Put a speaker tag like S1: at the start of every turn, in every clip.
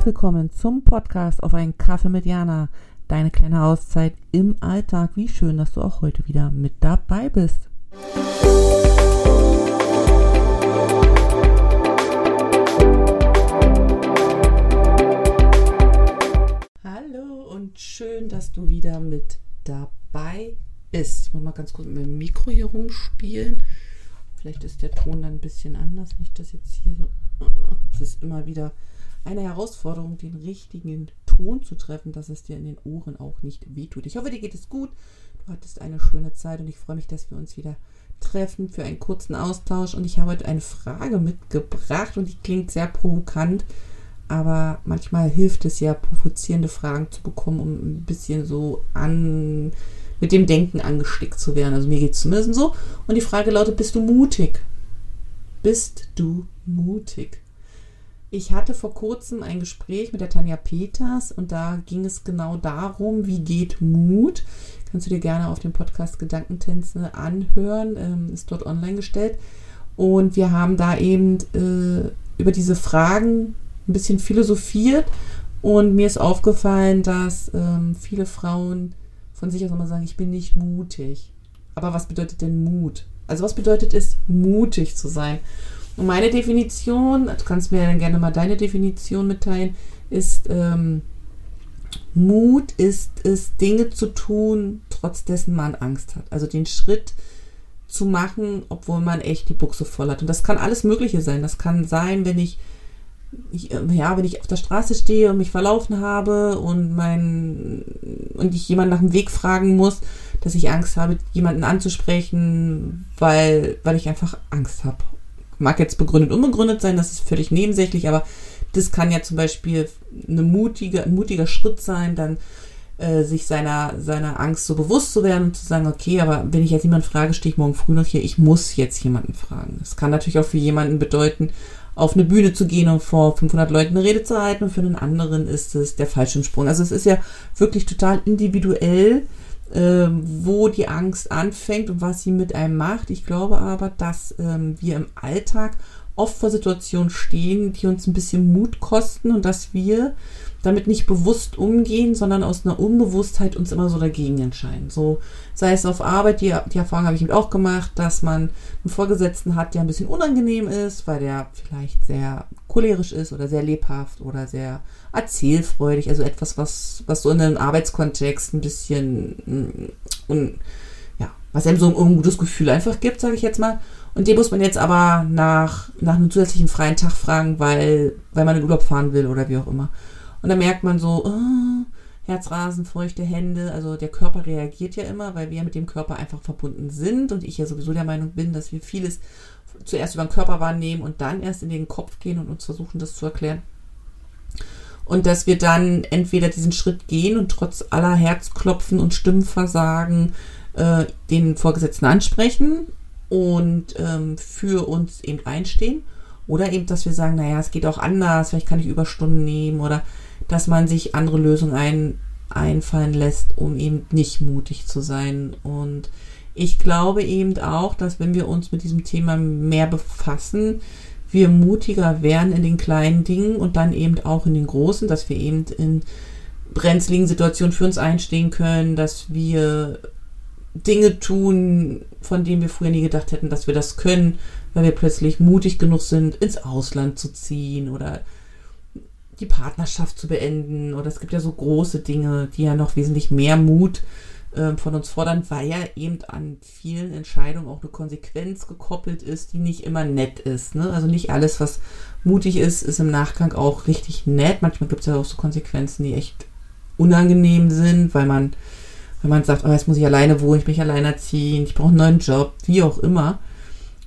S1: Herzlich willkommen zum Podcast auf einen Kaffee mit Jana. Deine kleine Auszeit im Alltag. Wie schön, dass du auch heute wieder mit dabei bist. Hallo und schön, dass du wieder mit dabei bist. Ich muss mal ganz kurz mit dem Mikro hier rumspielen. Vielleicht ist der Ton dann ein bisschen anders. Nicht, dass jetzt hier so. Es ist immer wieder eine Herausforderung, den richtigen Ton zu treffen, dass es dir in den Ohren auch nicht wehtut. Ich hoffe, dir geht es gut. Du hattest eine schöne Zeit und ich freue mich, dass wir uns wieder treffen für einen kurzen Austausch. Und ich habe heute eine Frage mitgebracht und die klingt sehr provokant, aber manchmal hilft es ja, provozierende Fragen zu bekommen, um ein bisschen so an mit dem Denken angestickt zu werden. Also mir geht es zumindest so. Und die Frage lautet, bist du mutig? Bist du mutig? Ich hatte vor kurzem ein Gespräch mit der Tanja Peters und da ging es genau darum, wie geht Mut. Kannst du dir gerne auf dem Podcast Gedankentänze anhören, ähm, ist dort online gestellt. Und wir haben da eben äh, über diese Fragen ein bisschen philosophiert und mir ist aufgefallen, dass ähm, viele Frauen von sich aus immer sagen, ich bin nicht mutig. Aber was bedeutet denn Mut? Also was bedeutet es, mutig zu sein? Und meine Definition, du kannst mir dann gerne mal deine Definition mitteilen, ist ähm, Mut ist es, Dinge zu tun, trotz dessen man Angst hat. Also den Schritt zu machen, obwohl man echt die Buchse voll hat. Und das kann alles Mögliche sein. Das kann sein, wenn ich, ich ja, wenn ich auf der Straße stehe und mich verlaufen habe und mein und ich jemanden nach dem Weg fragen muss, dass ich Angst habe, jemanden anzusprechen, weil, weil ich einfach Angst habe mag jetzt begründet, unbegründet sein, das ist völlig nebensächlich, aber das kann ja zum Beispiel eine mutige, ein mutiger Schritt sein, dann äh, sich seiner, seiner Angst so bewusst zu werden und zu sagen, okay, aber wenn ich jetzt jemanden frage, stehe ich morgen früh noch hier, ich muss jetzt jemanden fragen. Das kann natürlich auch für jemanden bedeuten, auf eine Bühne zu gehen und vor 500 Leuten eine Rede zu halten und für einen anderen ist es der Fallschirmsprung. Also es ist ja wirklich total individuell, wo die Angst anfängt und was sie mit einem macht. Ich glaube aber, dass ähm, wir im Alltag oft vor Situationen stehen, die uns ein bisschen Mut kosten und dass wir damit nicht bewusst umgehen, sondern aus einer Unbewusstheit uns immer so dagegen entscheiden. So sei es auf Arbeit, die, die Erfahrung habe ich eben auch gemacht, dass man einen Vorgesetzten hat, der ein bisschen unangenehm ist, weil der vielleicht sehr cholerisch ist oder sehr lebhaft oder sehr erzählfreudig, also etwas, was, was so in einem Arbeitskontext ein bisschen mm, un, ja, was einem so ein ungutes Gefühl einfach gibt, sage ich jetzt mal. Und den muss man jetzt aber nach, nach einem zusätzlichen freien Tag fragen, weil, weil man in Urlaub fahren will oder wie auch immer. Und dann merkt man so, oh, Herzrasen, feuchte Hände, also der Körper reagiert ja immer, weil wir mit dem Körper einfach verbunden sind und ich ja sowieso der Meinung bin, dass wir vieles zuerst über den Körper wahrnehmen und dann erst in den Kopf gehen und uns versuchen, das zu erklären. Und dass wir dann entweder diesen Schritt gehen und trotz aller Herzklopfen und Stimmversagen äh, den Vorgesetzten ansprechen und ähm, für uns eben einstehen. Oder eben, dass wir sagen, naja, es geht auch anders, vielleicht kann ich Überstunden nehmen oder dass man sich andere Lösungen ein, einfallen lässt, um eben nicht mutig zu sein. Und ich glaube eben auch, dass wenn wir uns mit diesem Thema mehr befassen, wir mutiger werden in den kleinen Dingen und dann eben auch in den großen, dass wir eben in brenzligen Situationen für uns einstehen können, dass wir Dinge tun, von denen wir früher nie gedacht hätten, dass wir das können, weil wir plötzlich mutig genug sind, ins Ausland zu ziehen oder die Partnerschaft zu beenden. Oder es gibt ja so große Dinge, die ja noch wesentlich mehr Mut äh, von uns fordern, weil ja eben an vielen Entscheidungen auch eine Konsequenz gekoppelt ist, die nicht immer nett ist. Ne? Also nicht alles, was mutig ist, ist im Nachgang auch richtig nett. Manchmal gibt es ja auch so Konsequenzen, die echt unangenehm sind, weil man, weil man sagt, oh, jetzt muss ich alleine wohnen, ich bin alleine erziehen, ich brauche einen neuen Job, wie auch immer.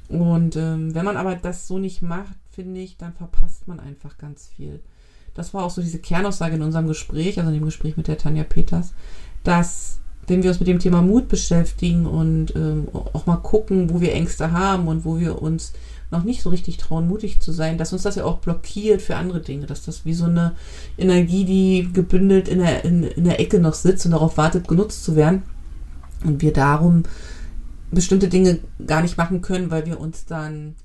S1: Und ähm, wenn man aber das so nicht macht, finde ich, dann verpasst man einfach ganz viel das war auch so diese Kernaussage in unserem Gespräch, also in dem Gespräch mit der Tanja Peters, dass wenn wir uns mit dem Thema Mut beschäftigen und ähm, auch mal gucken, wo wir Ängste haben und wo wir uns noch nicht so richtig trauen, mutig zu sein, dass uns das ja auch blockiert für andere Dinge, dass das wie so eine Energie, die gebündelt in der, in, in der Ecke noch sitzt und darauf wartet, genutzt zu werden. Und wir darum bestimmte Dinge gar nicht machen können, weil wir uns dann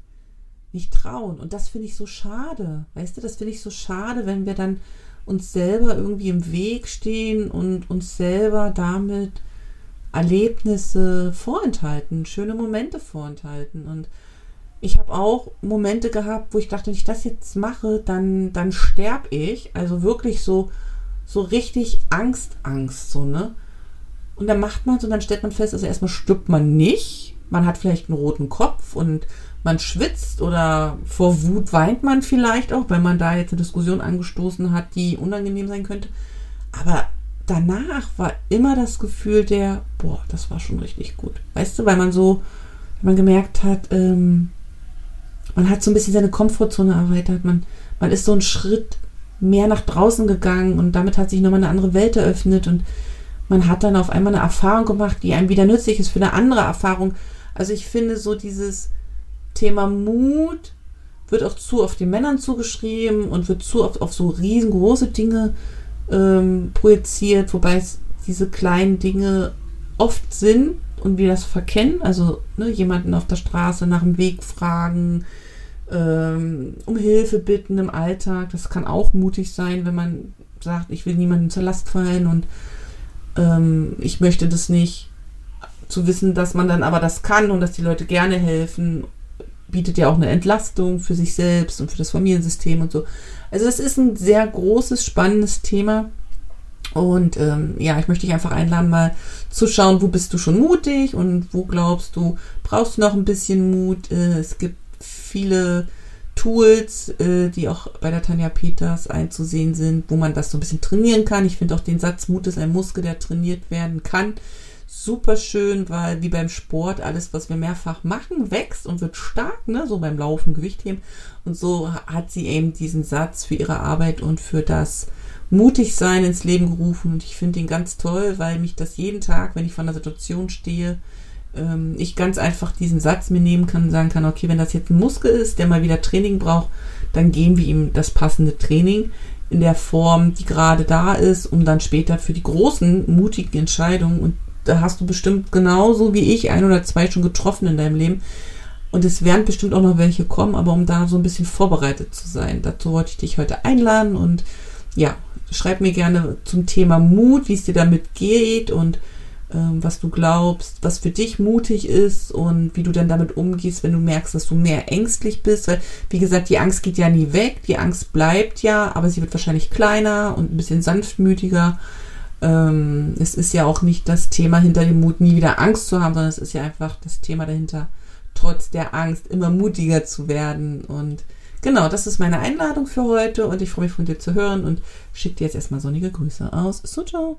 S1: nicht trauen. Und das finde ich so schade. Weißt du, das finde ich so schade, wenn wir dann uns selber irgendwie im Weg stehen und uns selber damit Erlebnisse vorenthalten, schöne Momente vorenthalten. Und ich habe auch Momente gehabt, wo ich dachte, wenn ich das jetzt mache, dann, dann sterb ich. Also wirklich so, so richtig Angst, Angst, so, ne? Und dann macht man es und dann stellt man fest, also erstmal stirbt man nicht. Man hat vielleicht einen roten Kopf und man schwitzt oder vor Wut weint man vielleicht auch, weil man da jetzt eine Diskussion angestoßen hat, die unangenehm sein könnte. Aber danach war immer das Gefühl der, boah, das war schon richtig gut. Weißt du, weil man so, wenn man gemerkt hat, ähm, man hat so ein bisschen seine Komfortzone erweitert, man, man ist so einen Schritt mehr nach draußen gegangen und damit hat sich nochmal eine andere Welt eröffnet und man hat dann auf einmal eine Erfahrung gemacht, die einem wieder nützlich ist für eine andere Erfahrung. Also ich finde so dieses Thema Mut wird auch zu oft den Männern zugeschrieben und wird zu oft auf so riesengroße Dinge ähm, projiziert, wobei es diese kleinen Dinge oft sind und wir das verkennen. Also ne, jemanden auf der Straße nach dem Weg fragen, ähm, um Hilfe bitten im Alltag. Das kann auch mutig sein, wenn man sagt, ich will niemandem zur Last fallen und ähm, ich möchte das nicht. Zu wissen, dass man dann aber das kann und dass die Leute gerne helfen, bietet ja auch eine Entlastung für sich selbst und für das Familiensystem und so. Also es ist ein sehr großes, spannendes Thema. Und ähm, ja, ich möchte dich einfach einladen, mal zu schauen, wo bist du schon mutig und wo glaubst du, brauchst du noch ein bisschen Mut. Äh, es gibt viele Tools, äh, die auch bei der Tanja Peters einzusehen sind, wo man das so ein bisschen trainieren kann. Ich finde auch den Satz, Mut ist ein Muskel, der trainiert werden kann super schön, weil wie beim Sport alles, was wir mehrfach machen, wächst und wird stark, ne? so beim Laufen, Gewichtheben. Und so hat sie eben diesen Satz für ihre Arbeit und für das Mutigsein ins Leben gerufen. Und ich finde ihn ganz toll, weil mich das jeden Tag, wenn ich vor einer Situation stehe, ähm, ich ganz einfach diesen Satz mir nehmen kann und sagen kann, okay, wenn das jetzt ein Muskel ist, der mal wieder Training braucht, dann geben wir ihm das passende Training in der Form, die gerade da ist, um dann später für die großen, mutigen Entscheidungen und da hast du bestimmt genauso wie ich ein oder zwei schon getroffen in deinem Leben. Und es werden bestimmt auch noch welche kommen, aber um da so ein bisschen vorbereitet zu sein. Dazu wollte ich dich heute einladen und ja, schreib mir gerne zum Thema Mut, wie es dir damit geht und ähm, was du glaubst, was für dich mutig ist und wie du dann damit umgehst, wenn du merkst, dass du mehr ängstlich bist. Weil, wie gesagt, die Angst geht ja nie weg, die Angst bleibt ja, aber sie wird wahrscheinlich kleiner und ein bisschen sanftmütiger ähm, es ist ja auch nicht das Thema hinter dem Mut, nie wieder Angst zu haben, sondern es ist ja einfach das Thema dahinter, trotz der Angst immer mutiger zu werden. Und genau, das ist meine Einladung für heute und ich freue mich von dir zu hören und schicke dir jetzt erstmal sonnige Grüße aus. So, ciao.